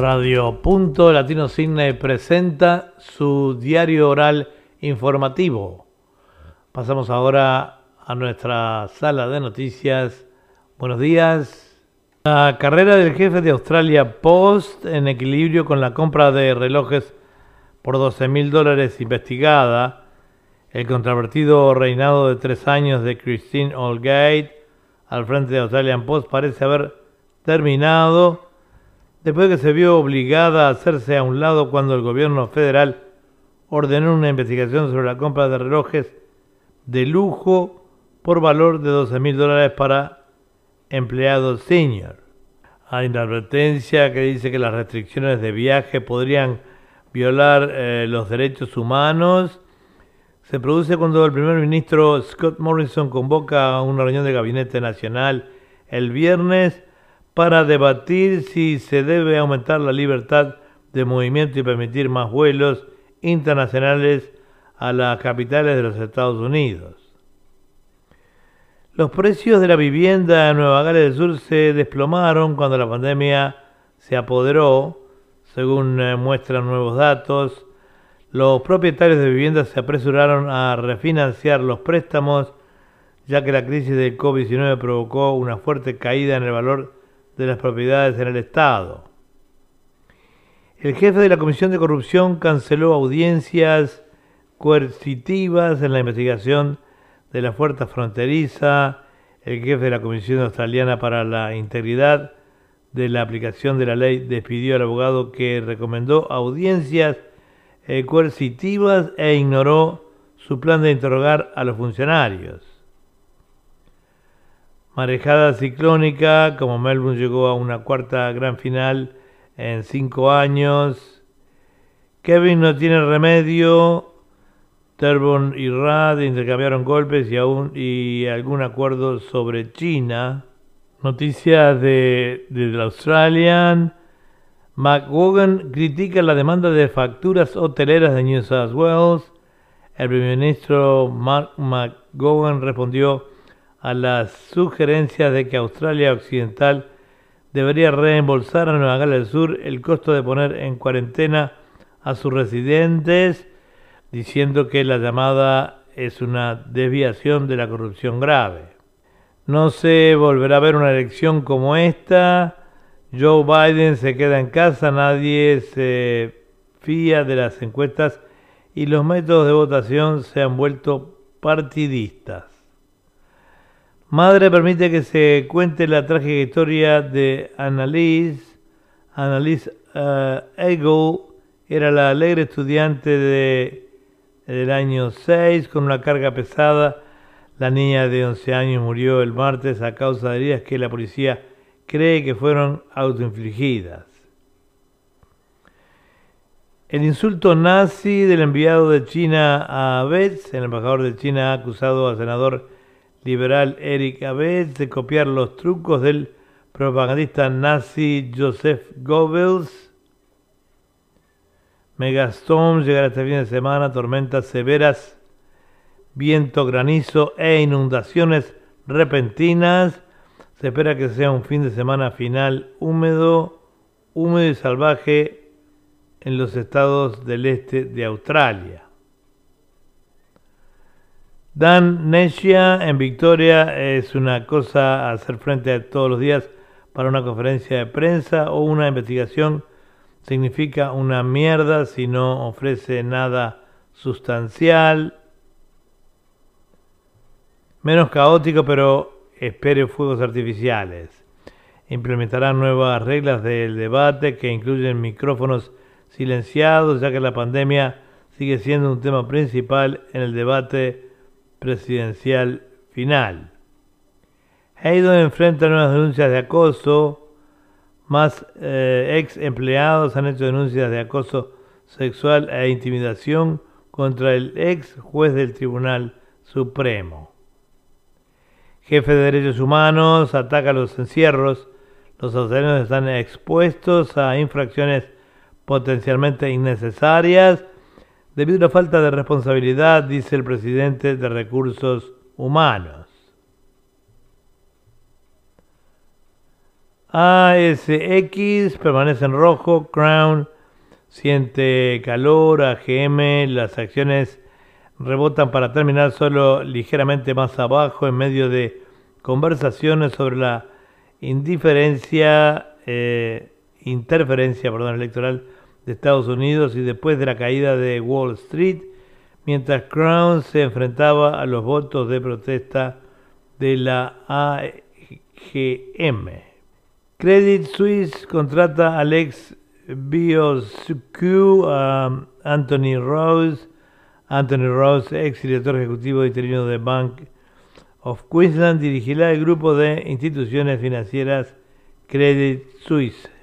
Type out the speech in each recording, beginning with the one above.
Radio Punto Latino Cine presenta su diario oral informativo. Pasamos ahora a nuestra sala de noticias. Buenos días. La carrera del jefe de Australia Post en equilibrio con la compra de relojes por 12 mil dólares investigada. El controvertido reinado de tres años de Christine Holgate al frente de Australian Post parece haber terminado después de que se vio obligada a hacerse a un lado cuando el gobierno federal ordenó una investigación sobre la compra de relojes de lujo por valor de 12 mil dólares para empleados senior. Hay una advertencia que dice que las restricciones de viaje podrían violar eh, los derechos humanos. Se produce cuando el primer ministro Scott Morrison convoca a una reunión de gabinete nacional el viernes para debatir si se debe aumentar la libertad de movimiento y permitir más vuelos internacionales a las capitales de los Estados Unidos. Los precios de la vivienda en Nueva Gales del Sur se desplomaron cuando la pandemia se apoderó, según eh, muestran nuevos datos. Los propietarios de viviendas se apresuraron a refinanciar los préstamos, ya que la crisis del COVID-19 provocó una fuerte caída en el valor de las propiedades en el Estado. El jefe de la Comisión de Corrupción canceló audiencias coercitivas en la investigación de la fuerza fronteriza. El jefe de la Comisión Australiana para la Integridad de la aplicación de la ley despidió al abogado que recomendó audiencias eh, coercitivas e ignoró su plan de interrogar a los funcionarios. Marejada ciclónica, como Melbourne llegó a una cuarta gran final en cinco años. Kevin no tiene remedio. Terbon y Rad intercambiaron golpes y, aún, y algún acuerdo sobre China. Noticias de, de The Australian. McGowan critica la demanda de facturas hoteleras de New South Wales. El primer ministro Mark McGowan respondió a las sugerencias de que Australia Occidental debería reembolsar a Nueva Gales del Sur el costo de poner en cuarentena a sus residentes, diciendo que la llamada es una desviación de la corrupción grave. No se volverá a ver una elección como esta. Joe Biden se queda en casa, nadie se fía de las encuestas y los métodos de votación se han vuelto partidistas. Madre permite que se cuente la trágica historia de Annalise. Annalise uh, era la alegre estudiante de, del año 6 con una carga pesada. La niña de 11 años murió el martes a causa de heridas que la policía cree que fueron autoinfligidas. El insulto nazi del enviado de China a Betz, el embajador de China ha acusado al senador liberal Eric Abed de copiar los trucos del propagandista nazi Joseph Goebbels. Megastorm llegará este fin de semana, tormentas severas, viento, granizo e inundaciones repentinas. Se espera que sea un fin de semana final húmedo, húmedo y salvaje en los estados del este de Australia. Dan Necia en Victoria es una cosa a hacer frente a todos los días para una conferencia de prensa o una investigación significa una mierda si no ofrece nada sustancial. Menos caótico, pero espere fuegos artificiales. Implementarán nuevas reglas del debate que incluyen micrófonos silenciados, ya que la pandemia sigue siendo un tema principal en el debate presidencial final. Hayden enfrenta nuevas denuncias de acoso. Más eh, ex empleados han hecho denuncias de acoso sexual e intimidación contra el ex juez del Tribunal Supremo. Jefe de Derechos Humanos ataca los encierros. Los australianos están expuestos a infracciones potencialmente innecesarias debido a la falta de responsabilidad, dice el presidente de Recursos Humanos. ASX permanece en rojo, Crown siente calor, AGM, las acciones rebotan para terminar solo ligeramente más abajo en medio de conversaciones sobre la indiferencia, eh, interferencia perdón, electoral de Estados Unidos y después de la caída de Wall Street, mientras Crown se enfrentaba a los votos de protesta de la AGM. Credit Suisse contrata al ex BioSQ a Anthony Rose. Anthony Rose, ex director ejecutivo interino de Bank of Queensland, dirigirá el grupo de instituciones financieras Credit Suisse.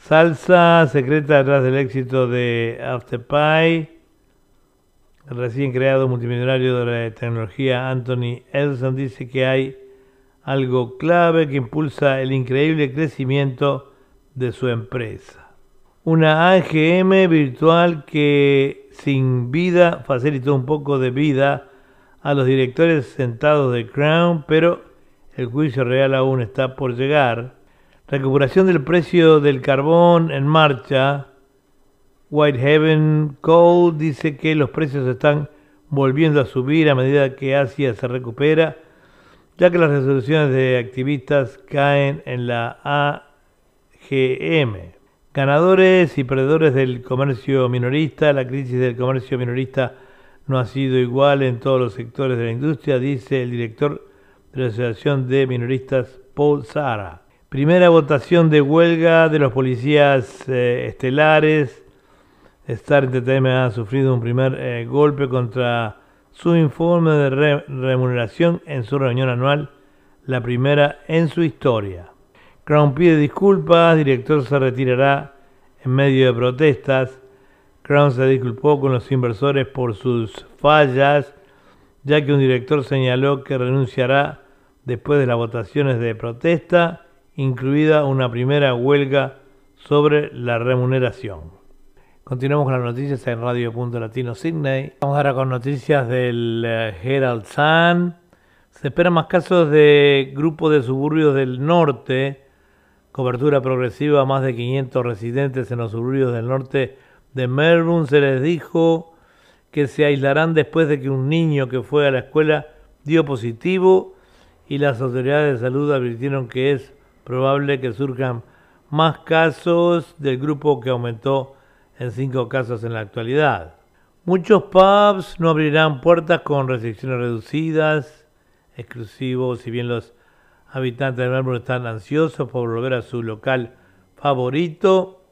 Salsa secreta detrás del éxito de Afterpay. El recién creado multimillonario de la tecnología Anthony Elson dice que hay algo clave que impulsa el increíble crecimiento de su empresa. Una AGM virtual que sin vida facilitó un poco de vida a los directores sentados de Crown, pero el juicio real aún está por llegar. Recuperación del precio del carbón en marcha. Whitehaven Coal dice que los precios están volviendo a subir a medida que Asia se recupera ya que las resoluciones de activistas caen en la AGM. Ganadores y perdedores del comercio minorista, la crisis del comercio minorista no ha sido igual en todos los sectores de la industria, dice el director de la Asociación de Minoristas, Paul Sara. Primera votación de huelga de los policías eh, estelares. Star Entertainment ha sufrido un primer eh, golpe contra su informe de remuneración en su reunión anual, la primera en su historia. Crown pide disculpas, director se retirará en medio de protestas. Crown se disculpó con los inversores por sus fallas, ya que un director señaló que renunciará después de las votaciones de protesta, incluida una primera huelga sobre la remuneración. Continuamos con las noticias en Radio Punto Latino Sydney. Vamos ahora con noticias del eh, Herald Sun. Se esperan más casos de grupos de suburbios del norte. Cobertura progresiva a más de 500 residentes en los suburbios del norte de Melbourne. Se les dijo que se aislarán después de que un niño que fue a la escuela dio positivo y las autoridades de salud advirtieron que es probable que surjan más casos del grupo que aumentó en cinco casos en la actualidad. Muchos pubs no abrirán puertas con restricciones reducidas, exclusivos, si bien los habitantes de Melbourne están ansiosos por volver a su local favorito.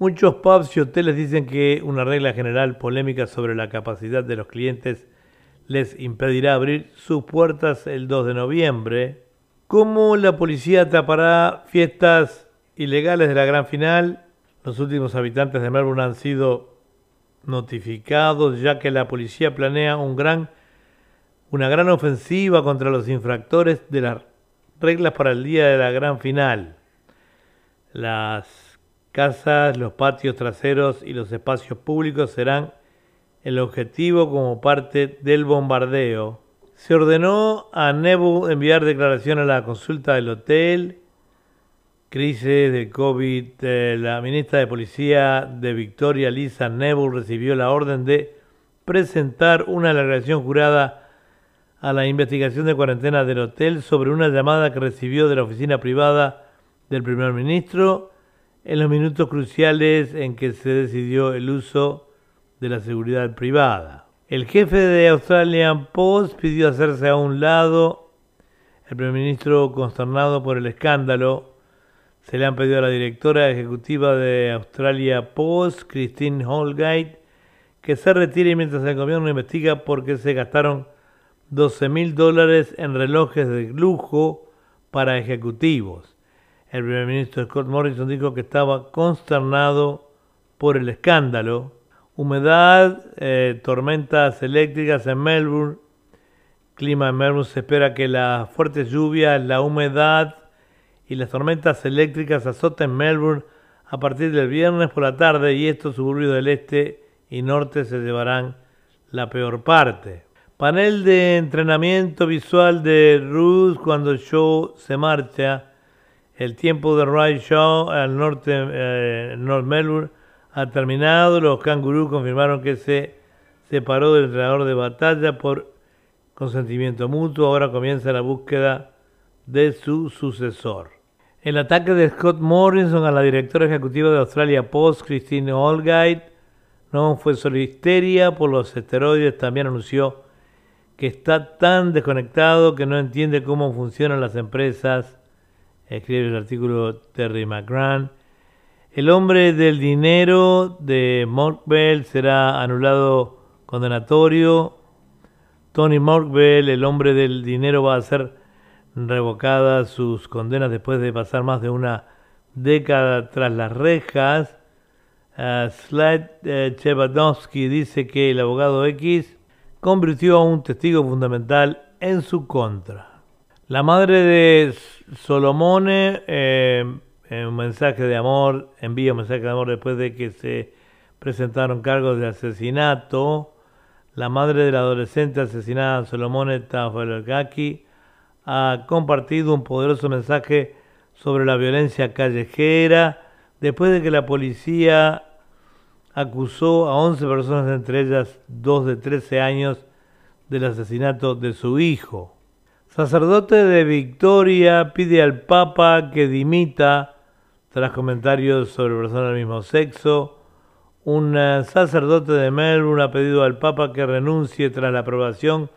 Muchos pubs y hoteles dicen que una regla general polémica sobre la capacidad de los clientes les impedirá abrir sus puertas el 2 de noviembre. ¿Cómo la policía atrapará fiestas ilegales de la gran final? Los últimos habitantes de Melbourne han sido notificados ya que la policía planea un gran, una gran ofensiva contra los infractores de las reglas para el día de la gran final. Las casas, los patios traseros y los espacios públicos serán el objetivo como parte del bombardeo. Se ordenó a Nebu enviar declaración a la consulta del hotel crisis de COVID, eh, la ministra de Policía de Victoria, Lisa Neville, recibió la orden de presentar una declaración jurada a la investigación de cuarentena del hotel sobre una llamada que recibió de la oficina privada del primer ministro en los minutos cruciales en que se decidió el uso de la seguridad privada. El jefe de Australian Post pidió hacerse a un lado. El primer ministro, consternado por el escándalo, se le han pedido a la directora ejecutiva de Australia Post, Christine Holgate, que se retire mientras el gobierno investiga por qué se gastaron 12 mil dólares en relojes de lujo para ejecutivos. El primer ministro Scott Morrison dijo que estaba consternado por el escándalo. Humedad, eh, tormentas eléctricas en Melbourne. Clima en Melbourne se espera que las fuertes lluvias, la humedad y las tormentas eléctricas azotan Melbourne a partir del viernes por la tarde y estos suburbios del este y norte se llevarán la peor parte. Panel de entrenamiento visual de Ruth cuando el show se marcha. El tiempo de Ray Shaw al norte, eh, North Melbourne ha terminado. Los Kangaroos confirmaron que se separó del entrenador de batalla por consentimiento mutuo. Ahora comienza la búsqueda de su sucesor. El ataque de Scott Morrison a la directora ejecutiva de Australia Post, Christine Holgate, no fue solo histeria por los esteroides, también anunció que está tan desconectado que no entiende cómo funcionan las empresas, escribe el artículo Terry McGran. El hombre del dinero de Morkbell será anulado condenatorio. Tony Morkbell, el hombre del dinero, va a ser revocada sus condenas después de pasar más de una década tras las rejas. Uh, dice que el abogado X convirtió a un testigo fundamental en su contra. La madre de Solomone, eh, un mensaje de amor, envía un mensaje de amor después de que se presentaron cargos de asesinato. La madre del adolescente asesinada, Solomone Tafelgaki, ha compartido un poderoso mensaje sobre la violencia callejera después de que la policía acusó a 11 personas, entre ellas dos de 13 años, del asesinato de su hijo. Sacerdote de Victoria pide al Papa que dimita tras comentarios sobre personas del mismo sexo. Un sacerdote de Melbourne ha pedido al Papa que renuncie tras la aprobación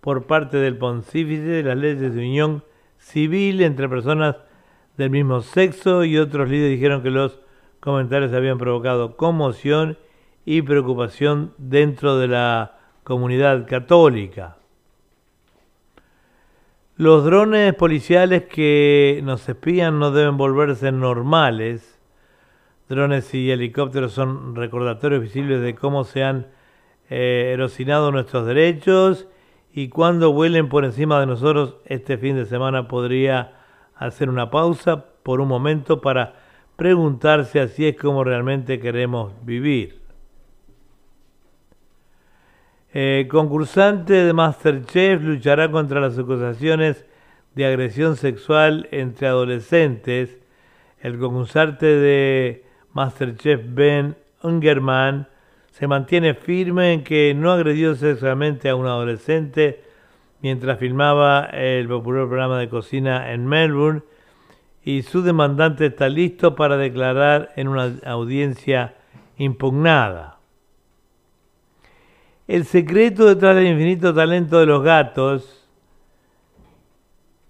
por parte del pontífice de las leyes de unión civil entre personas del mismo sexo y otros líderes dijeron que los comentarios habían provocado conmoción y preocupación dentro de la comunidad católica. Los drones policiales que nos espían no deben volverse normales. Drones y helicópteros son recordatorios visibles de cómo se han eh, erosionado nuestros derechos y cuando vuelen por encima de nosotros este fin de semana podría hacer una pausa por un momento para preguntarse así es como realmente queremos vivir. Eh, concursante de Masterchef luchará contra las acusaciones de agresión sexual entre adolescentes. El concursante de Masterchef Ben Ungerman se mantiene firme en que no agredió sexualmente a un adolescente mientras filmaba el popular programa de cocina en Melbourne y su demandante está listo para declarar en una audiencia impugnada. El secreto detrás del infinito talento de los gatos.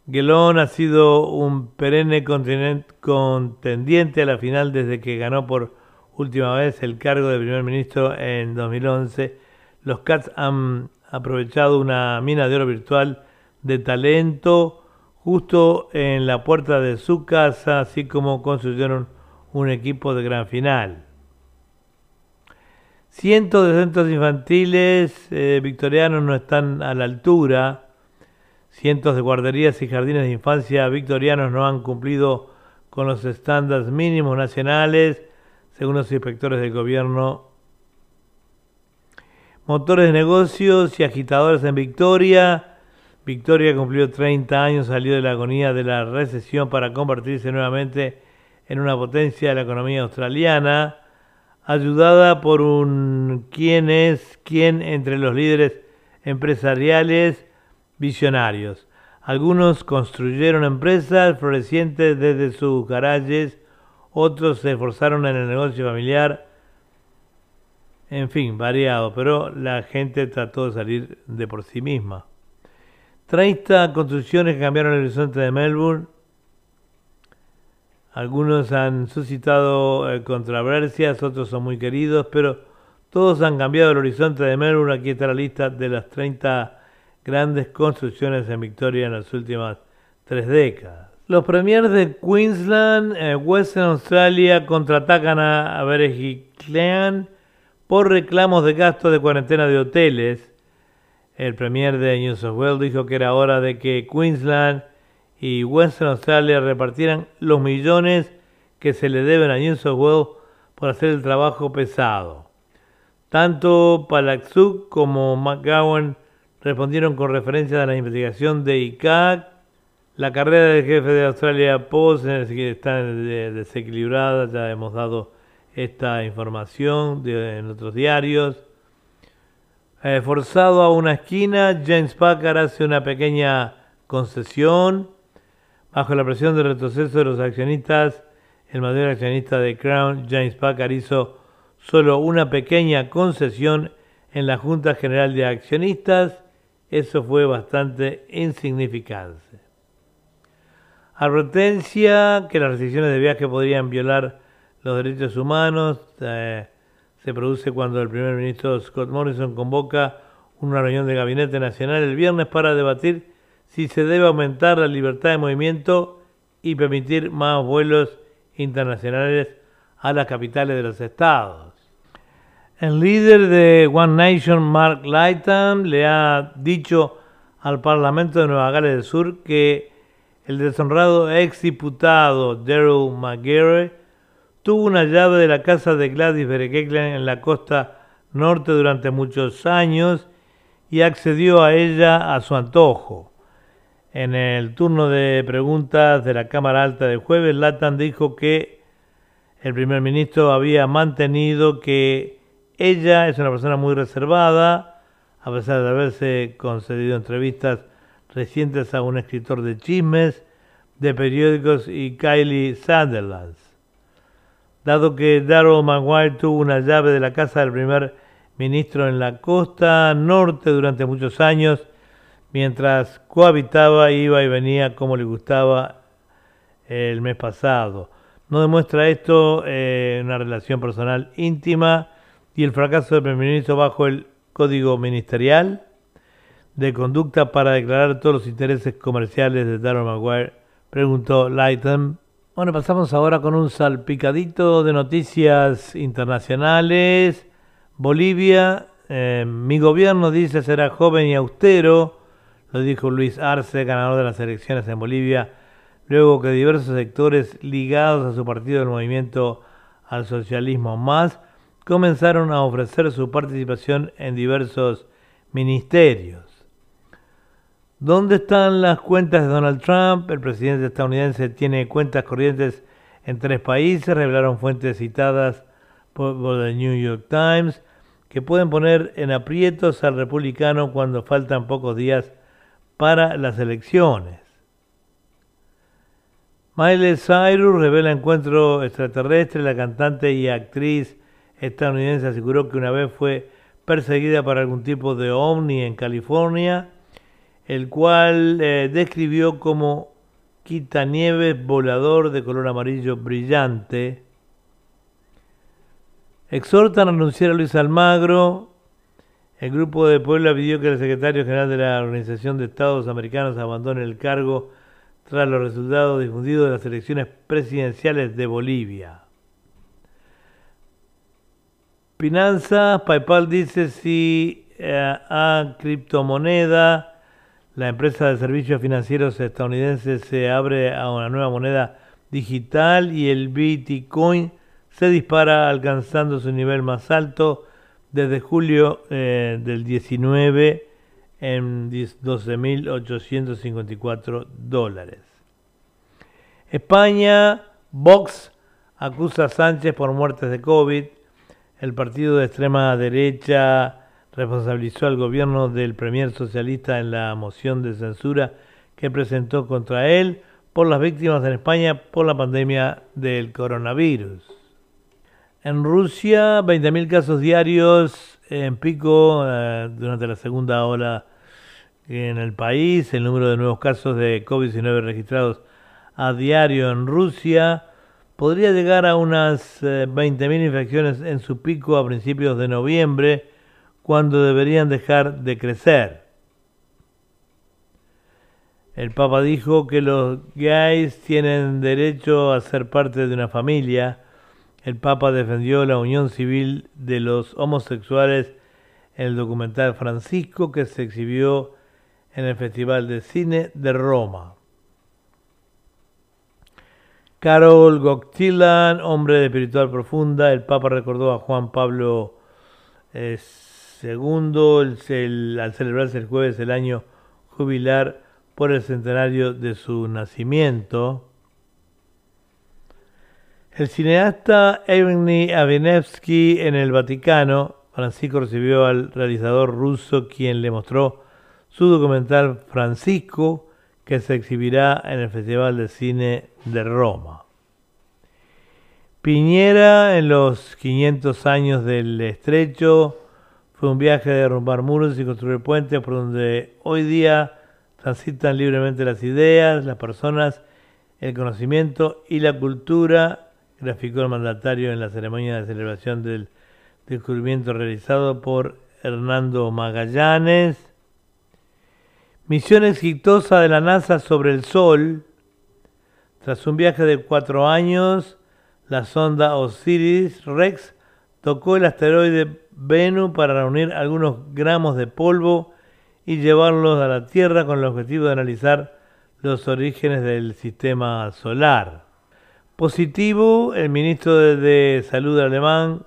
Gelón ha sido un perenne contendiente a la final desde que ganó por última vez el cargo de primer ministro en 2011. Los Cats han aprovechado una mina de oro virtual de talento justo en la puerta de su casa, así como construyeron un equipo de gran final. Cientos de centros infantiles eh, victorianos no están a la altura. Cientos de guarderías y jardines de infancia victorianos no han cumplido con los estándares mínimos nacionales, según los inspectores del gobierno. Motores de negocios y agitadores en Victoria Victoria cumplió 30 años, salió de la agonía de la recesión para convertirse nuevamente en una potencia de la economía australiana, ayudada por un quién es quién entre los líderes empresariales visionarios. Algunos construyeron empresas florecientes desde sus garajes, otros se esforzaron en el negocio familiar, en fin, variado, pero la gente trató de salir de por sí misma. 30 construcciones cambiaron el horizonte de Melbourne. Algunos han suscitado eh, controversias, otros son muy queridos, pero todos han cambiado el horizonte de Melbourne. Aquí está la lista de las 30 grandes construcciones en Victoria en las últimas tres décadas. Los premiers de Queensland, eh, Western Australia contraatacan a, a Clan por reclamos de gastos de cuarentena de hoteles. El premier de New South Wales dijo que era hora de que Queensland y Western Australia repartieran los millones que se le deben a New South Wales por hacer el trabajo pesado. Tanto Palaxuk como McGowan respondieron con referencia a la investigación de ICAC La carrera del jefe de Australia Post está desequilibrada, ya hemos dado esta información en otros diarios. Eh, forzado a una esquina, James Packard hace una pequeña concesión. Bajo la presión del retroceso de los accionistas, el mayor accionista de Crown, James Packard, hizo solo una pequeña concesión en la Junta General de Accionistas. Eso fue bastante insignificante. Advertencia que las restricciones de viaje podrían violar los derechos humanos. Eh, se produce cuando el primer ministro Scott Morrison convoca una reunión de gabinete nacional el viernes para debatir si se debe aumentar la libertad de movimiento y permitir más vuelos internacionales a las capitales de los estados. El líder de One Nation, Mark Lightham, le ha dicho al Parlamento de Nueva Gales del Sur que el deshonrado ex diputado Daryl McGarry tuvo una llave de la casa de Gladys Berejiklian en la costa norte durante muchos años y accedió a ella a su antojo. En el turno de preguntas de la Cámara Alta de jueves, Latan dijo que el primer ministro había mantenido que ella es una persona muy reservada, a pesar de haberse concedido entrevistas recientes a un escritor de chismes, de periódicos y Kylie Sutherland. Dado que Darrell Maguire tuvo una llave de la casa del primer ministro en la costa norte durante muchos años, mientras cohabitaba, iba y venía como le gustaba el mes pasado. No demuestra esto eh, una relación personal íntima y el fracaso del primer ministro bajo el código ministerial de conducta para declarar todos los intereses comerciales de Darrell Maguire, preguntó Lighton. Bueno, pasamos ahora con un salpicadito de noticias internacionales. Bolivia, eh, mi gobierno dice será joven y austero, lo dijo Luis Arce, ganador de las elecciones en Bolivia, luego que diversos sectores ligados a su partido del movimiento al socialismo más comenzaron a ofrecer su participación en diversos ministerios. ¿Dónde están las cuentas de Donald Trump? El presidente estadounidense tiene cuentas corrientes en tres países, revelaron fuentes citadas por, The New York Times, que pueden poner en aprietos al republicano cuando faltan pocos días para las elecciones. Miley Cyrus revela encuentro extraterrestre. La cantante y actriz estadounidense aseguró que una vez fue perseguida por algún tipo de ovni en California el cual eh, describió como quitanieves volador de color amarillo brillante. Exhortan a anunciar a Luis Almagro. El grupo de Puebla pidió que el secretario general de la Organización de Estados Americanos abandone el cargo tras los resultados difundidos de las elecciones presidenciales de Bolivia. Finanzas, PayPal dice si eh, a criptomoneda la empresa de servicios financieros estadounidense se abre a una nueva moneda digital y el Bitcoin se dispara alcanzando su nivel más alto desde julio eh, del 19 en 12.854 dólares. España, Vox acusa a Sánchez por muertes de COVID. El partido de extrema derecha responsabilizó al gobierno del premier socialista en la moción de censura que presentó contra él por las víctimas en España por la pandemia del coronavirus. En Rusia, 20.000 casos diarios en pico eh, durante la segunda ola en el país. El número de nuevos casos de COVID-19 registrados a diario en Rusia podría llegar a unas 20.000 eh, infecciones en su pico a principios de noviembre cuando deberían dejar de crecer. El Papa dijo que los gays tienen derecho a ser parte de una familia. El Papa defendió la unión civil de los homosexuales en el documental Francisco que se exhibió en el Festival de Cine de Roma. Carol Goktilan, hombre de espiritual profunda, el Papa recordó a Juan Pablo Segundo, al celebrarse el jueves el año jubilar por el centenario de su nacimiento. El cineasta Evgeny Avenevsky en el Vaticano, Francisco recibió al realizador ruso quien le mostró su documental Francisco, que se exhibirá en el Festival de Cine de Roma. Piñera en los 500 años del estrecho fue un viaje de derrumbar muros y construir puentes por donde hoy día transitan libremente las ideas, las personas, el conocimiento y la cultura, graficó el mandatario en la ceremonia de celebración del descubrimiento realizado por Hernando Magallanes. Misión exitosa de la NASA sobre el Sol. Tras un viaje de cuatro años, la sonda Osiris Rex tocó el asteroide Venus para reunir algunos gramos de polvo y llevarlos a la Tierra con el objetivo de analizar los orígenes del sistema solar. Positivo, el ministro de Salud alemán,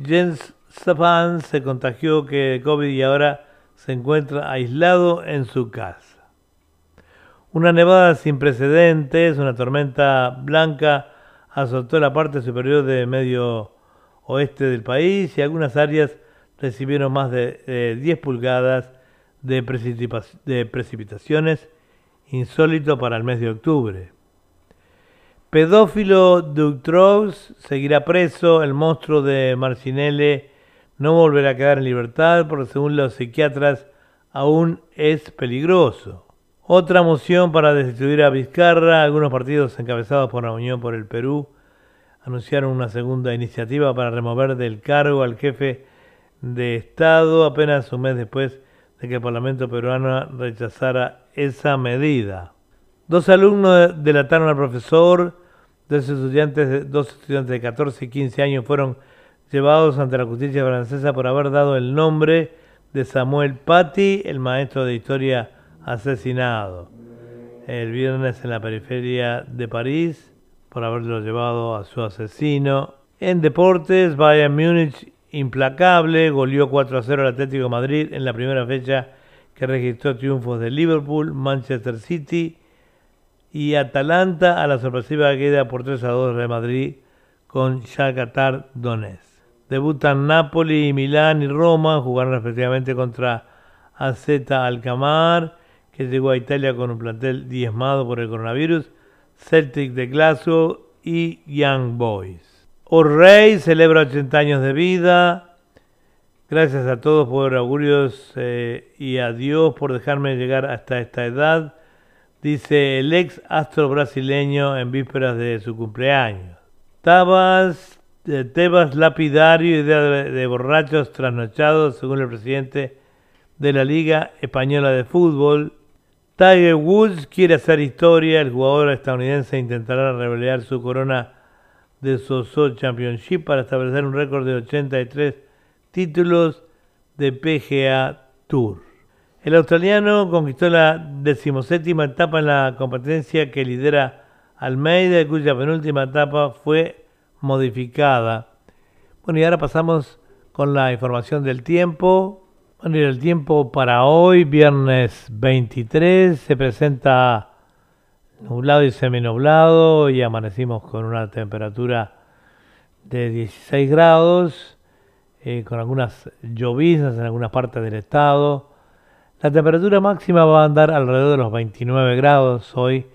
Jens Spahn, se contagió que COVID y ahora se encuentra aislado en su casa. Una nevada sin precedentes, una tormenta blanca azotó la parte superior de medio oeste del país y algunas áreas recibieron más de 10 pulgadas de, de precipitaciones, insólito para el mes de octubre. Pedófilo Dutroux seguirá preso, el monstruo de Marcinelle no volverá a quedar en libertad porque según los psiquiatras aún es peligroso. Otra moción para destituir a Vizcarra, algunos partidos encabezados por la Unión por el Perú anunciaron una segunda iniciativa para remover del cargo al jefe de Estado apenas un mes después de que el Parlamento peruano rechazara esa medida. Dos alumnos delataron al profesor, dos estudiantes, dos estudiantes de 14 y 15 años fueron llevados ante la justicia francesa por haber dado el nombre de Samuel Paty, el maestro de historia asesinado el viernes en la periferia de París por haberlo llevado a su asesino. En deportes, Bayern Múnich implacable, goleó 4 a 0 al Atlético de Madrid en la primera fecha que registró triunfos de Liverpool, Manchester City y Atalanta a la sorpresiva queda por 3 a 2 de Madrid con Shakhtar Donetsk. Debutan Napoli, Milán y Roma, jugaron respectivamente contra AZ Alcamar, que llegó a Italia con un plantel diezmado por el coronavirus, Celtic de Glasgow y Young Boys. O'Reilly celebra 80 años de vida. Gracias a todos por augurios eh, y a Dios por dejarme llegar hasta esta edad, dice el ex astro brasileño en vísperas de su cumpleaños. Tabas Tebas lapidario, idea de, borrachos trasnochados, según el presidente de la Liga Española de Fútbol. Tiger Woods quiere hacer historia, el jugador estadounidense intentará revelar su corona de Soso Championship para establecer un récord de 83 títulos de PGA Tour. El australiano conquistó la decimoséptima etapa en la competencia que lidera Almeida, cuya penúltima etapa fue modificada. Bueno, y ahora pasamos con la información del tiempo. Bueno, el tiempo para hoy, viernes 23, se presenta nublado y seminublado y amanecimos con una temperatura de 16 grados, eh, con algunas lloviznas en algunas partes del estado. La temperatura máxima va a andar alrededor de los 29 grados hoy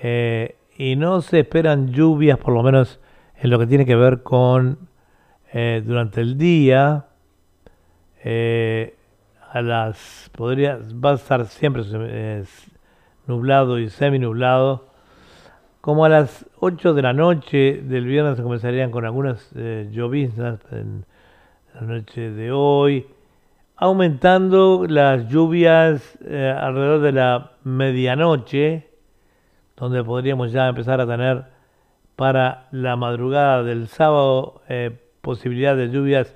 eh, y no se esperan lluvias, por lo menos en lo que tiene que ver con eh, durante el día, eh, a las podría va a estar siempre eh, nublado y semi nublado. Como a las 8 de la noche del viernes se comenzarían con algunas lloviznas en la noche de hoy, aumentando las lluvias alrededor de la medianoche, donde podríamos ya empezar a tener para la madrugada del sábado, eh, posibilidad de lluvias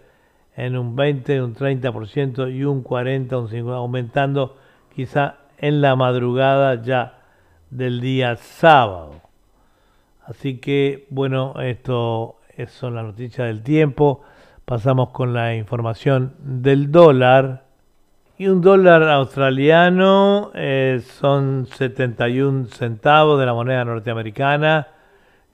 en un 20, un 30% y un 40, un 50, aumentando quizá en la madrugada ya del día sábado. Así que, bueno, esto son las noticias del tiempo. Pasamos con la información del dólar. Y un dólar australiano eh, son 71 centavos de la moneda norteamericana.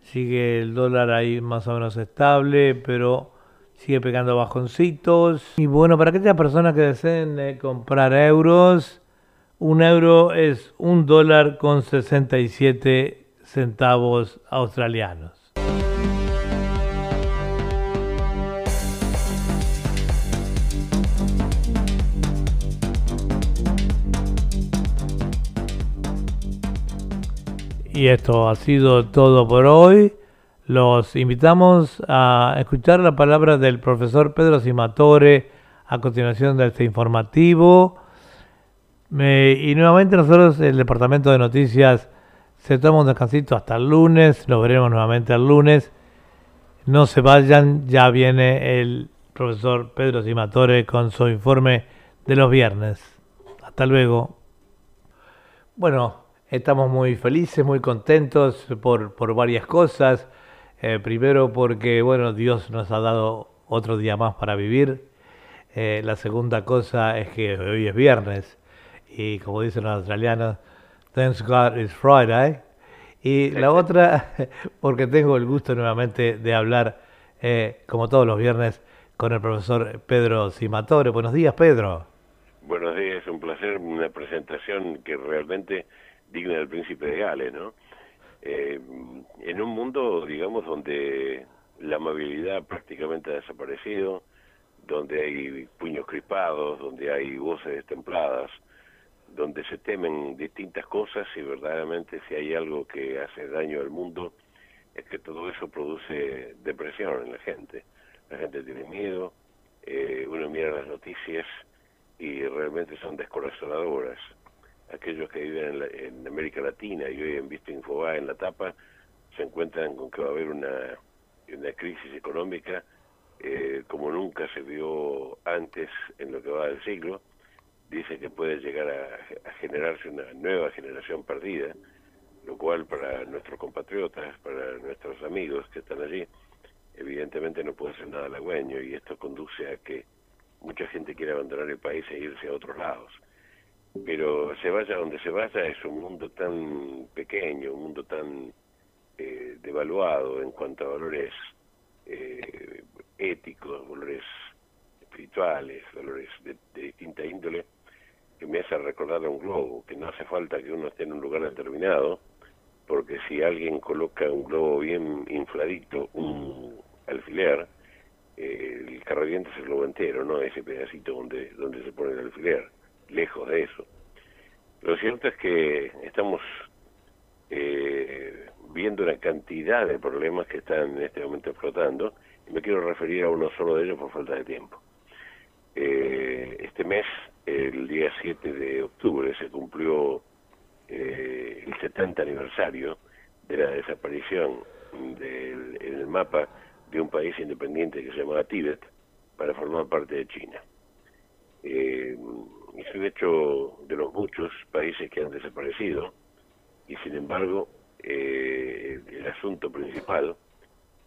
Sigue el dólar ahí más o menos estable, pero sigue pegando bajoncitos. Y bueno, para aquellas personas que deseen eh, comprar euros, un euro es un dólar con 67 centavos australianos. Y esto ha sido todo por hoy. Los invitamos a escuchar la palabra del profesor Pedro Simatore a continuación de este informativo. y nuevamente nosotros, el Departamento de Noticias, se toma un descansito hasta el lunes. Lo veremos nuevamente el lunes. No se vayan, ya viene el profesor Pedro Simatore con su informe de los viernes. Hasta luego. Bueno, Estamos muy felices, muy contentos por, por varias cosas. Eh, primero porque, bueno, Dios nos ha dado otro día más para vivir. Eh, la segunda cosa es que hoy es viernes y como dicen los australianos, thanks God it's Friday. Y la otra, porque tengo el gusto nuevamente de hablar, eh, como todos los viernes, con el profesor Pedro Simatore. Buenos días, Pedro. Buenos días, un placer, una presentación que realmente digna del príncipe de Gales, ¿no? Eh, en un mundo, digamos, donde la amabilidad prácticamente ha desaparecido, donde hay puños crispados, donde hay voces destempladas, donde se temen distintas cosas y verdaderamente si hay algo que hace daño al mundo es que todo eso produce depresión en la gente. La gente tiene miedo, eh, uno mira las noticias y realmente son descorazonadoras aquellos que viven en, América Latina y hoy han visto Infobae en la tapa, se encuentran con que va a haber una, una crisis económica eh, como nunca se vio antes en lo que va del siglo. Dice que puede llegar a, a generarse una nueva generación perdida, lo cual para nuestros compatriotas, para nuestros amigos que están allí, evidentemente no puede ser nada halagüeño y esto conduce a que mucha gente quiera abandonar el país e irse a otros lados pero se vaya donde se vaya es un mundo tan pequeño, un mundo tan eh, devaluado en cuanto a valores eh, éticos, valores espirituales, valores de, distinta índole, que me hace recordar a un globo, que no hace falta que uno esté en un lugar determinado, porque si alguien coloca un globo bien infladito, un alfiler, eh, el carro es el globo entero, no ese pedacito donde, donde se pone el alfiler lejos de eso. Lo cierto es que estamos eh, viendo una cantidad de problemas que están en este momento explotando y me quiero referir a uno solo de ellos por falta de tiempo. Eh, este mes, el día 7 de octubre, se cumplió eh, el 70 aniversario de la desaparición del, en el mapa de un país independiente que se llamaba Tíbet para formar parte de China. Eh, es un hecho de los muchos países que han desaparecido y sin embargo eh, el asunto principal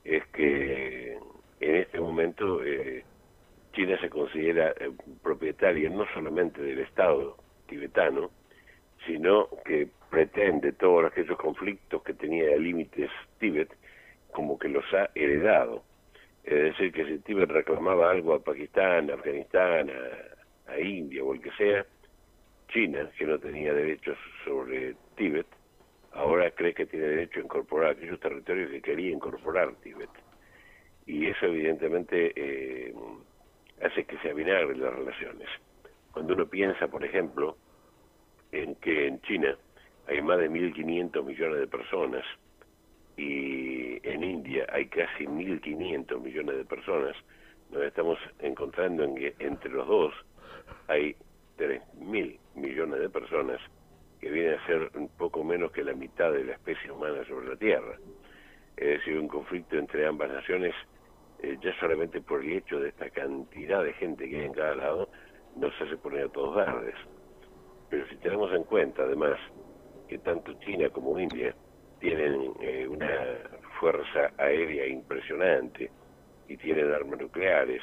es que en este momento eh, China se considera eh, propietaria no solamente del Estado tibetano, sino que pretende todos aquellos conflictos que tenía de límites Tíbet como que los ha heredado. Es decir, que si Tíbet reclamaba algo a Pakistán, a Afganistán, a a India o el que sea, China, que no tenía derechos sobre Tíbet, ahora cree que tiene derecho a incorporar aquellos territorios que quería incorporar Tíbet. Y eso evidentemente eh, hace que se avinagren las relaciones. Cuando uno piensa, por ejemplo, en que en China hay más de 1.500 millones de personas y en India hay casi 1.500 millones de personas, nos estamos encontrando en que entre los dos hay 3.000 millones de personas que vienen a ser un poco menos que la mitad de la especie humana sobre la Tierra. Es decir, un conflicto entre ambas naciones, eh, ya solamente por el hecho de esta cantidad de gente que hay en cada lado, nos hace poner a todos verdes. Pero si tenemos en cuenta, además, que tanto China como India tienen eh, una fuerza aérea impresionante y tienen armas nucleares,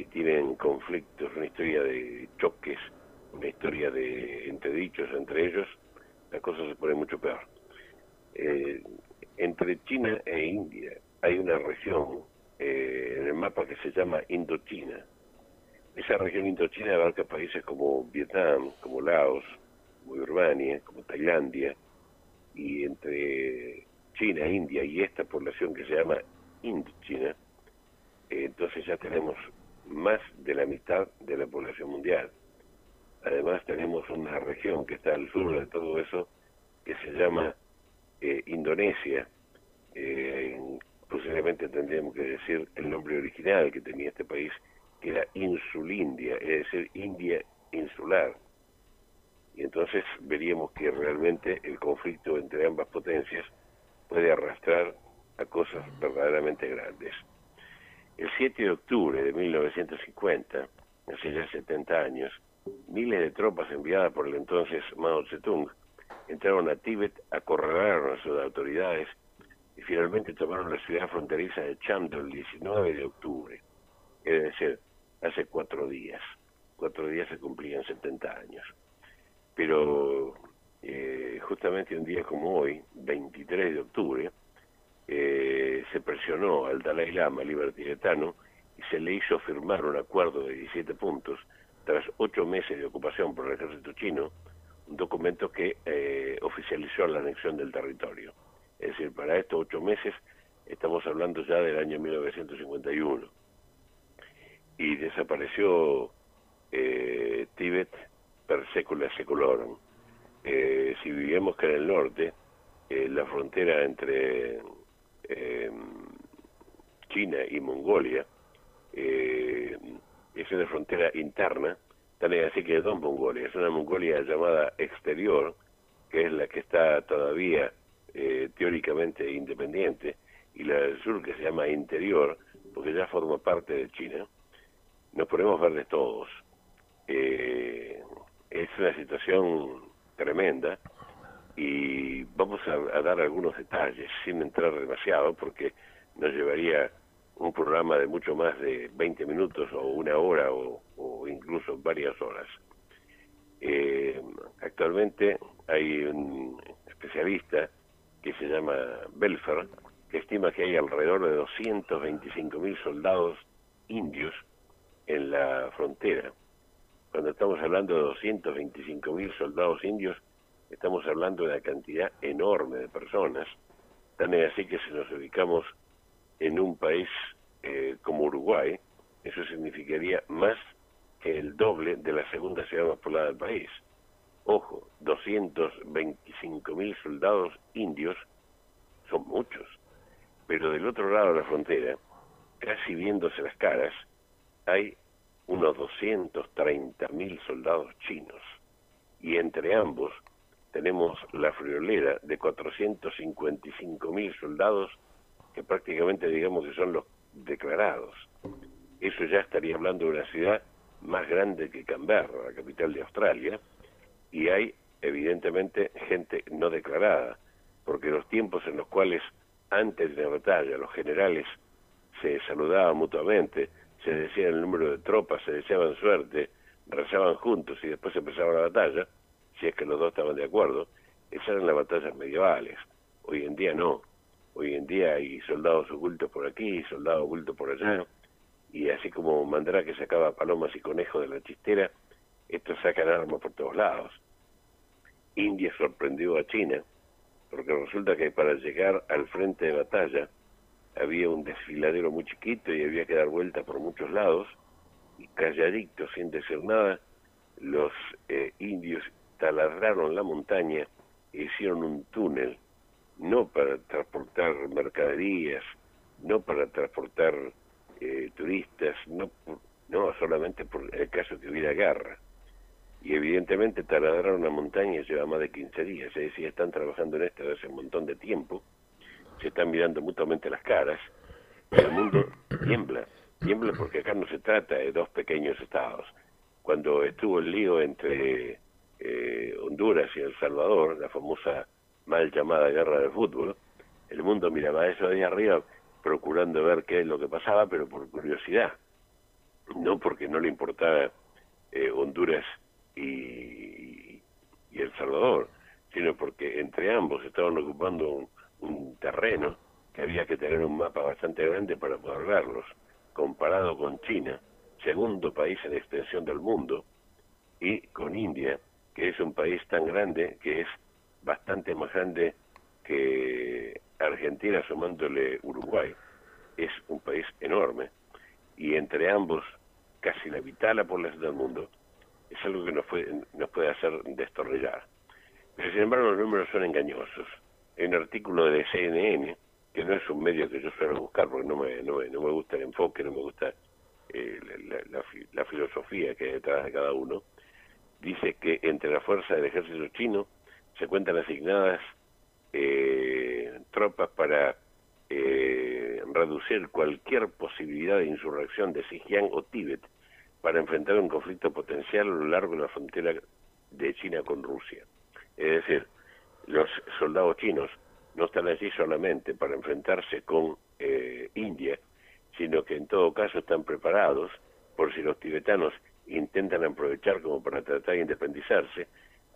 y tienen conflictos, una historia de choques una historia de entredichos entre ellos, la cosa se pone mucho peor. Eh, entre China e India hay una región eh, en el mapa que se llama Indochina. Esa región Indochina abarca países como Vietnam, como Laos, como Birmania, como Tailandia, y entre China, India y esta población que se llama Indochina, eh, entonces ya tenemos más de la mitad de la población mundial. Además tenemos una región que está al sur de todo eso que se llama eh, Indonesia. Eh, posiblemente tendríamos que decir el nombre original que tenía este país, que era Insulindia, es decir, India insular. Y entonces veríamos que realmente el conflicto entre ambas potencias puede arrastrar a cosas verdaderamente grandes. El 7 de octubre de 1950, hace ya 70 años, miles de tropas enviadas por el entonces Mao Zedong entraron a Tíbet, acorralaron a sus autoridades y finalmente tomaron la ciudad fronteriza de Chamdo el 19 de octubre, es decir, hace cuatro días. Cuatro días se cumplían 70 años. Pero eh, justamente un día como hoy, 23 de octubre, eh, se presionó al Dalai Lama libertino y se le hizo firmar un acuerdo de 17 puntos tras ocho meses de ocupación por el ejército chino, un documento que eh, oficializó la anexión del territorio. Es decir, para estos ocho meses estamos hablando ya del año 1951. Y desapareció eh, Tíbet per secula seculorum. Eh, si vivíamos que en el norte, la frontera entre China y Mongolia es una frontera interna, es así que dos Mongolia, es una Mongolia llamada exterior, que es la que está todavía eh, teóricamente independiente, y la del sur que se llama interior, porque ya forma parte de China, nos ponemos verdes todos. Eh, es una situación tremenda y vamos a dar algunos detalles sin entrar demasiado porque nos llevaría un programa de mucho más de 20 minutos o una hora o, incluso varias horas. Eh, actualmente hay un especialista que se llama Belfer, que estima que hay alrededor de 225 mil soldados indios en la frontera. Cuando estamos hablando de 225 mil soldados indios, estamos hablando de una cantidad enorme de personas. También así que si nos ubicamos en un país eh, como Uruguay, eso significaría más que el doble de la segunda ciudad más poblada del país. Ojo, 225 mil soldados indios son muchos, pero del otro lado de la frontera, casi viéndose las caras, hay unos 230 mil soldados chinos. Y entre ambos tenemos la friolera de 455 mil soldados que prácticamente digamos que son los declarados. Eso ya estaría hablando de una ciudad más grande que Canberra, la capital de Australia, y hay evidentemente gente no declarada, porque los tiempos en los cuales antes de la batalla los generales se saludaban mutuamente, se decían el número de tropas, se deseaban suerte, rezaban juntos y después empezaba la batalla, si es que los dos estaban de acuerdo, esas eran las batallas medievales. Hoy en día no. Hoy en día hay soldados ocultos por aquí, soldados ocultos por allá, y así como Mandrá que sacaba palomas y conejos de la chistera, estos sacan armas por todos lados. India sorprendió a China, porque resulta que para llegar al frente de batalla había un desfiladero muy chiquito y había que dar vuelta por muchos lados, y calladitos, sin decir nada, los eh, indios taladraron la montaña e hicieron un túnel no para transportar mercaderías, no para transportar eh, turistas, no, no solamente por el caso que hubiera guerra. Y evidentemente taladrar una montaña lleva más de 15 días, es decir, están trabajando en esto desde hace un montón de tiempo, se están mirando mutuamente las caras, el mundo tiembla, tiembla porque acá no se trata de dos pequeños estados. Cuando estuvo el lío entre eh, Honduras y El Salvador, la famosa mal llamada guerra del fútbol, el mundo miraba eso de arriba procurando ver qué es lo que pasaba, pero por curiosidad, no porque no le importaba eh, Honduras y, El Salvador, sino porque entre ambos estaban ocupando un, terreno que había que tener un mapa bastante grande para poder verlos, comparado con China, segundo país en extensión del mundo, y con India, que es un país tan grande que es bastante más grande que Argentina sumándole Uruguay. Es un país enorme y entre ambos casi la mitad de la población del mundo es algo que nos puede, nos puede hacer destornillar. Pero sin embargo los números son engañosos. Hay un artículo de CNN, que no es un medio que yo suelo buscar porque no me, no me, gusta el enfoque, no me gusta eh, la, filosofía que hay detrás de cada uno, dice que entre la fuerza del ejército chino se cuentan asignadas eh, tropas para eh, reducir cualquier posibilidad de insurrección de Xinjiang o Tíbet para enfrentar un conflicto potencial a lo largo de la frontera de China con Rusia. Es decir, los soldados chinos no están allí solamente para enfrentarse con eh, India, sino que en todo caso están preparados por si los tibetanos intentan aprovechar como para tratar de independizarse,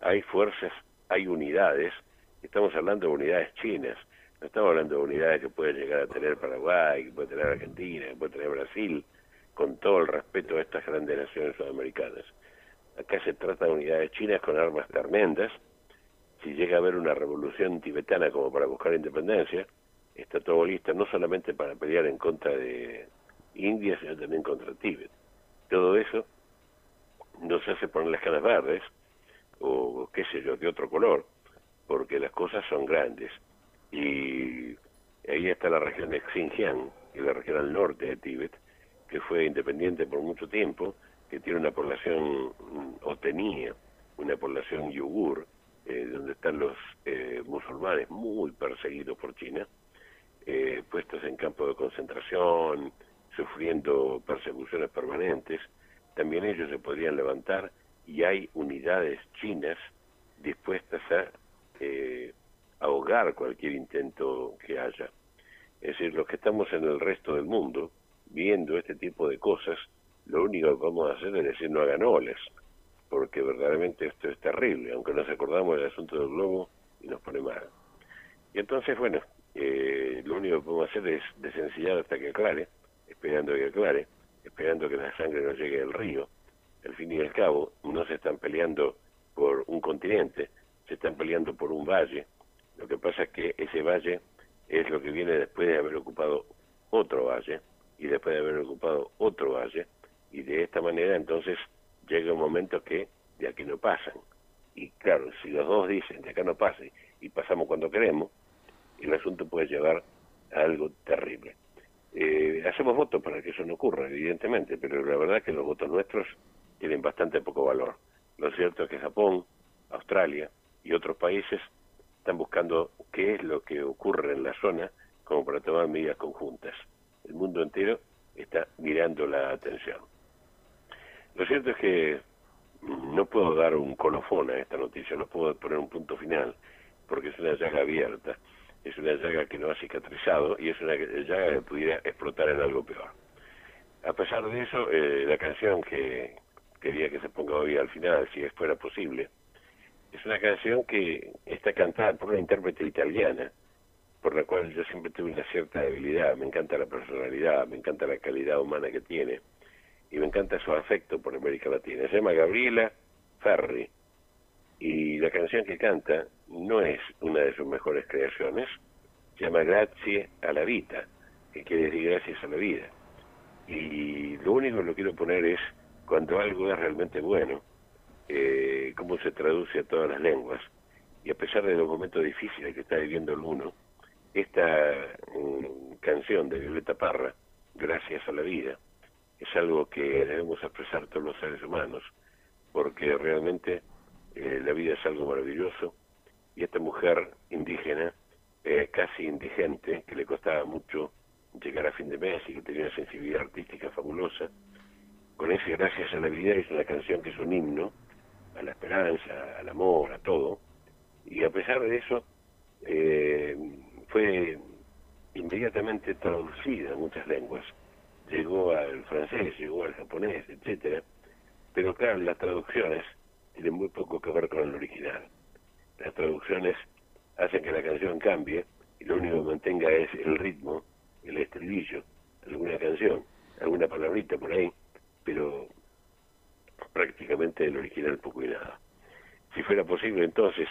hay fuerzas, hay unidades, estamos hablando de unidades chinas, no estamos hablando de unidades que puede llegar a tener Paraguay, que puede tener Argentina, que puede tener Brasil, con todo el respeto a estas grandes naciones sudamericanas. Acá se trata de unidades chinas con armas tremendas. Si llega a haber una revolución tibetana como para buscar independencia, está todo listo no solamente para pelear en contra de India, sino también contra Tíbet. Todo eso no se hace poner las caras verdes o qué sé yo, de otro color, porque las cosas son grandes. Y ahí está la región de Xinjiang, que es la región al norte de Tíbet, que fue independiente por mucho tiempo, que tiene una población, mm, o tenía una población yugur, eh, donde están los eh, musulmanes muy perseguidos por China, eh, puestos en campos de concentración, sufriendo persecuciones permanentes, también ellos se podrían levantar y hay unidades chinas dispuestas a ahogar cualquier intento que haya. Es decir, los que estamos en el resto del mundo, viendo este tipo de cosas, lo único que vamos a hacer es decir no hagan oles, porque verdaderamente esto es terrible, aunque nos acordamos del asunto del globo y nos pone mal. Y entonces, bueno, eh, lo único que podemos hacer es desencillar hasta que aclare, esperando que aclare, esperando que la sangre no llegue al río. Al fin y al cabo, no se están peleando por un continente, se están peleando por un valle. Lo que pasa es que ese valle es lo que viene después de haber ocupado otro valle, y después de haber ocupado otro valle, y de esta manera entonces llega un momento que de aquí no pasan. Y claro, si los dos dicen de acá no pase y pasamos cuando queremos, el asunto puede llevar a algo terrible. Eh, hacemos votos para que eso no ocurra, evidentemente, pero la verdad es que los votos nuestros tienen bastante poco valor. Lo cierto es que Japón, Australia y otros países están buscando qué es lo que ocurre en la zona como para tomar medidas conjuntas el mundo entero está mirando la atención. Lo cierto es que no puedo dar un colofón a esta noticia, no puedo poner un punto final, porque es una llaga abierta, es una llaga que no ha cicatrizado y es una llaga que pudiera explotar en algo peor. A pesar de eso, eh, la canción que quería que se ponga hoy al final, si fuera posible, es una canción que está cantada por una intérprete italiana, por la cual yo siempre tuve una cierta debilidad. Me encanta la personalidad, me encanta la calidad humana que tiene y me encanta su afecto por América Latina. Se llama Gabriela Ferri y la canción que canta no es una de sus mejores creaciones, se llama Grazie a la Vita, que quiere decir gracias a la vida. Y lo único que lo quiero poner es cuando algo es realmente bueno, eh, cómo se traduce a todas las lenguas. Y a pesar de los momentos difíciles que está viviendo el uno, esta mm, canción de Violeta Parra, Gracias a la vida, es algo que debemos expresar todos los seres humanos, porque realmente eh, la vida es algo maravilloso y esta mujer indígena, eh, casi indigente, que le costaba mucho llegar a fin de mes y que tenía una sensibilidad artística fabulosa, con ese Gracias a la vida es una canción que es un himno a la esperanza, al amor, a todo, y a pesar de eso, eh, fue inmediatamente traducida en muchas lenguas. Llegó al francés, llegó al japonés, etcétera. Pero claro, las traducciones tienen muy poco que ver con el original. Las traducciones hacen que la canción cambie y lo único que mantenga es el ritmo, el estribillo, alguna canción, alguna palabrita por ahí, pero prácticamente el original poco y nada. Si fuera posible entonces,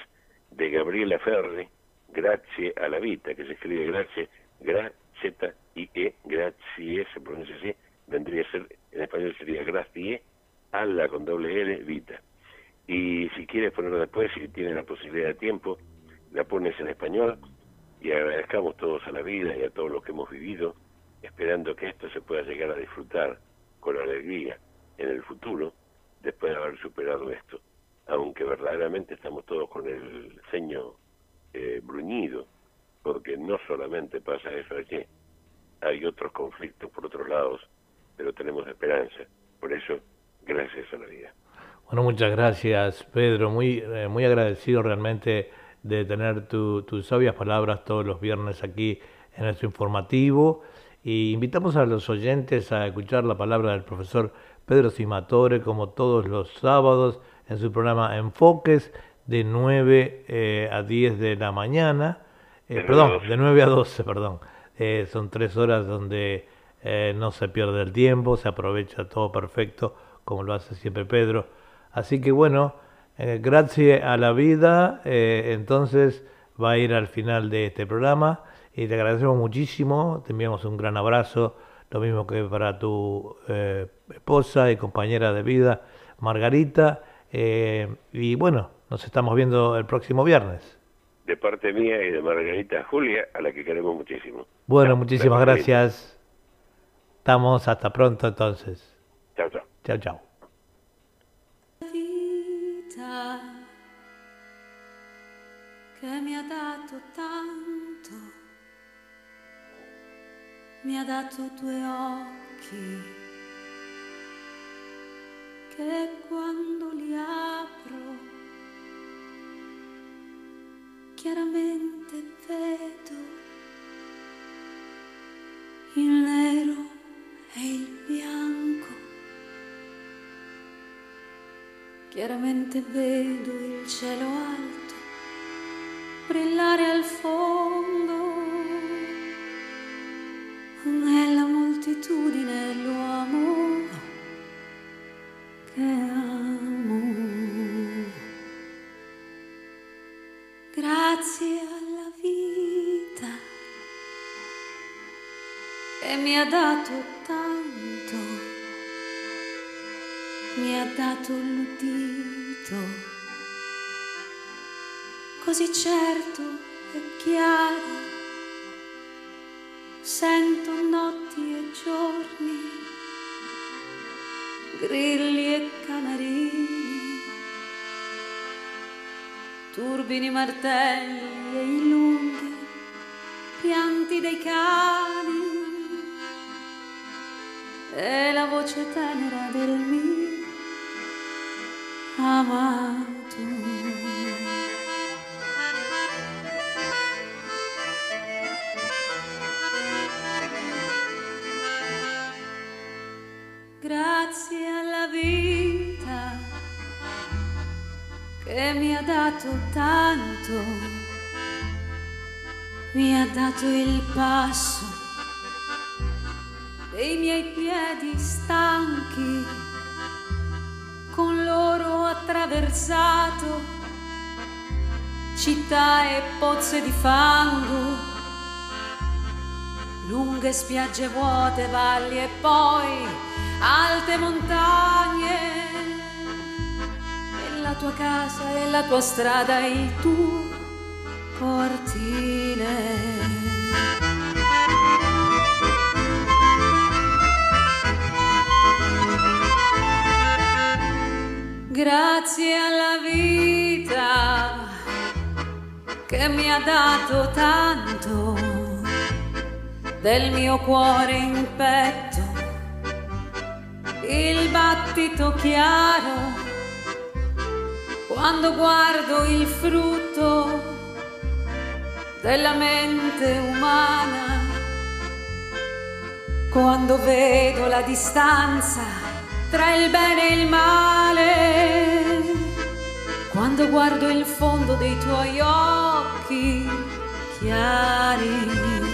de Gabriela Ferri, Grazie a la Vita, que se escribe Grazie, Gra, Z, I, E, Grazie, se pronuncia así, vendría a ser, en español sería Grazie, a la con doble L, Vita. Y si quieres ponerlo después, si tienes la posibilidad de tiempo, la pones en español y agradezcamos todos a la vida y a todos los que hemos vivido, esperando que esto se pueda llegar a disfrutar con alegría en el futuro, después de haber superado esto. Aunque verdaderamente estamos todos con el ceño eh, bruñido, porque no solamente pasa eso allí, hay otros conflictos por otros lados, pero tenemos esperanza. Por eso, gracias a la vida. Bueno, muchas gracias, Pedro. Muy, eh, muy agradecido realmente de tener tus sabias palabras todos los viernes aquí en nuestro informativo. Y invitamos a los oyentes a escuchar la palabra del profesor Pedro Simatore, como todos los sábados, en su programa Enfoques, de 9 eh, a 10 de la mañana. Eh, perdón, de 9 a 12, perdón. Eh, son tres horas donde no se pierde el tiempo, se aprovecha todo perfecto, como lo hace siempre Pedro. Así que bueno, gracias a la vida, entonces va a ir al final de este programa y te agradecemos muchísimo, te enviamos un gran abrazo, lo mismo que para tu eh, esposa y compañera de vida, Margarita, eh, y bueno, nos estamos viendo el próximo viernes. De parte mía y de Margarita Julia, a la que queremos muchísimo. Bueno, muchísimas gracias. Estamos hasta pronto entonces. Chao, chao. Chao, chao. Que ha tanto mi ha dato due occhi che quando li apro chiaramente vedo il nero e il bianco. Chiaramente vedo il cielo alto brillare al fondo. Nella moltitudine l'uomo così certo e chiaro sento notti e giorni, grilli e canarini, turbini martelli e i lunghi pianti dei cani e la voce tenera del mio amato. Che mi ha dato tanto, mi ha dato il passo dei miei piedi stanchi, con loro ho attraversato città e pozze di fango, lunghe spiagge vuote, valli e poi alte montagne tua casa e la tua strada e il tuo cortile. Grazie alla vita che mi ha dato tanto del mio cuore in petto il battito chiaro quando guardo il frutto della mente umana, quando vedo la distanza tra il bene e il male guardo il fondo dei tuoi occhi chiari.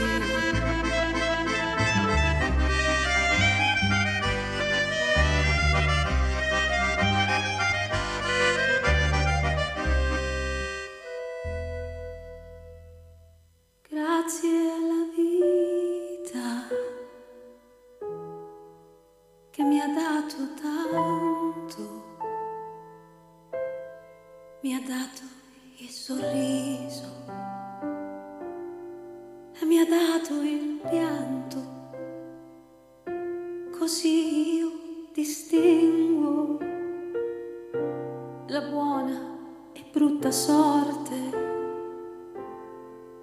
Mi ha dato il sorriso e mi ha dato il pianto, così io distingo la buona e brutta sorte,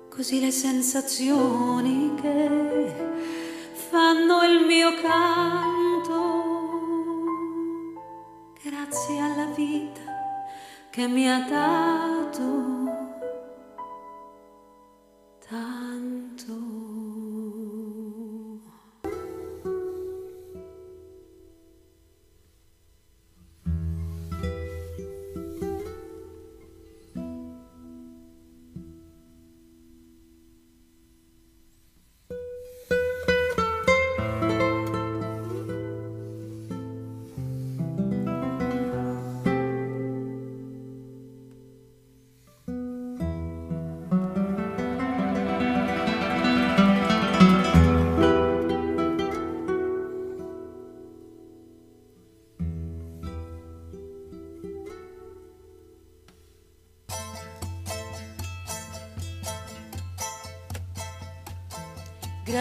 così le sensazioni che fanno il mio canto, che mi ha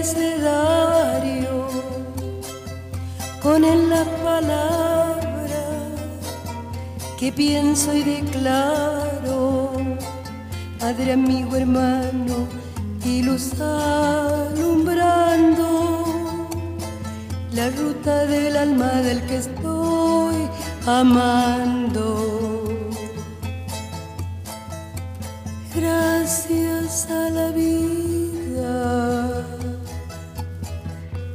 abecedario con él las palabras que pienso y declaro, Padre, amigo, hermano y luz alumbrando la ruta del alma del que estoy amando. Gracias a la vida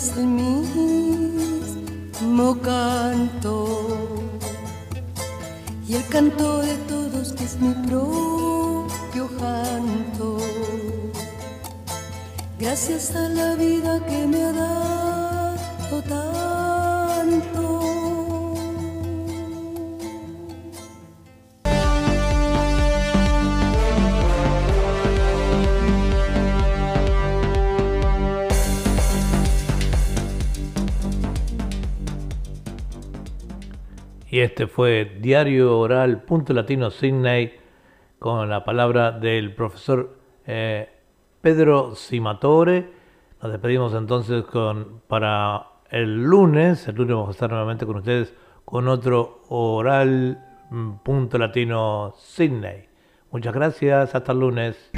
ustedes que Este fue Diario Oral, punto latino Sydney, con la palabra del profesor eh, Pedro Simatore. Nos despedimos entonces con para el lunes. El lunes vamos a estar nuevamente con ustedes con otro oral mm, punto latino Sydney. Muchas gracias, hasta el lunes.